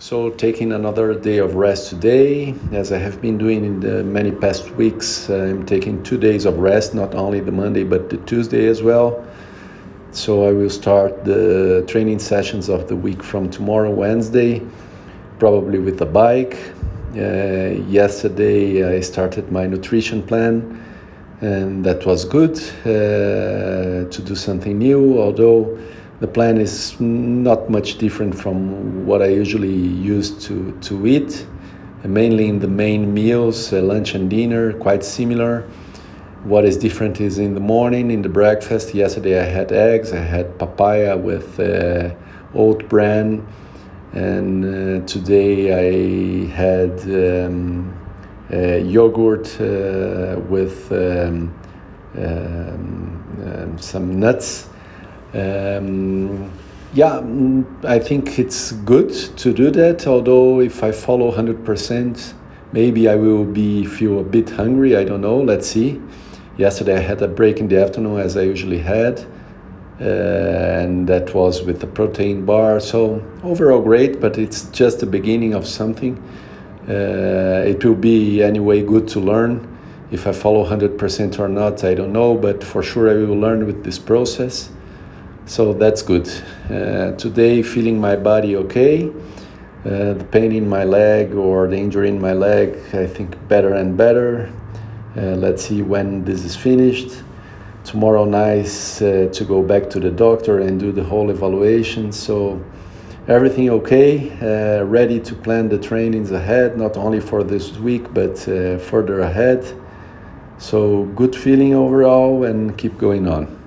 So, taking another day of rest today, as I have been doing in the many past weeks, I'm taking two days of rest, not only the Monday but the Tuesday as well. So, I will start the training sessions of the week from tomorrow, Wednesday, probably with a bike. Uh, yesterday, I started my nutrition plan, and that was good uh, to do something new, although the plan is not much different from what I usually used to, to eat, mainly in the main meals, uh, lunch and dinner, quite similar. What is different is in the morning, in the breakfast. Yesterday I had eggs, I had papaya with uh, oat bran, and uh, today I had um, uh, yogurt uh, with um, um, um some nuts um, yeah, mm, I think it's good to do that. Although if I follow 100%, maybe I will be feel a bit hungry. I don't know. Let's see. Yesterday I had a break in the afternoon as I usually had, uh, and that was with the protein bar. So overall great, but it's just the beginning of something. Uh, it will be anyway good to learn. If I follow 100% or not, I don't know, but for sure I will learn with this process so that's good. Uh, today, feeling my body okay. Uh, the pain in my leg or the injury in my leg, I think better and better. Uh, let's see when this is finished. Tomorrow, nice uh, to go back to the doctor and do the whole evaluation. So everything okay. Uh, ready to plan the trainings ahead, not only for this week but uh, further ahead. So good feeling overall, and keep going on.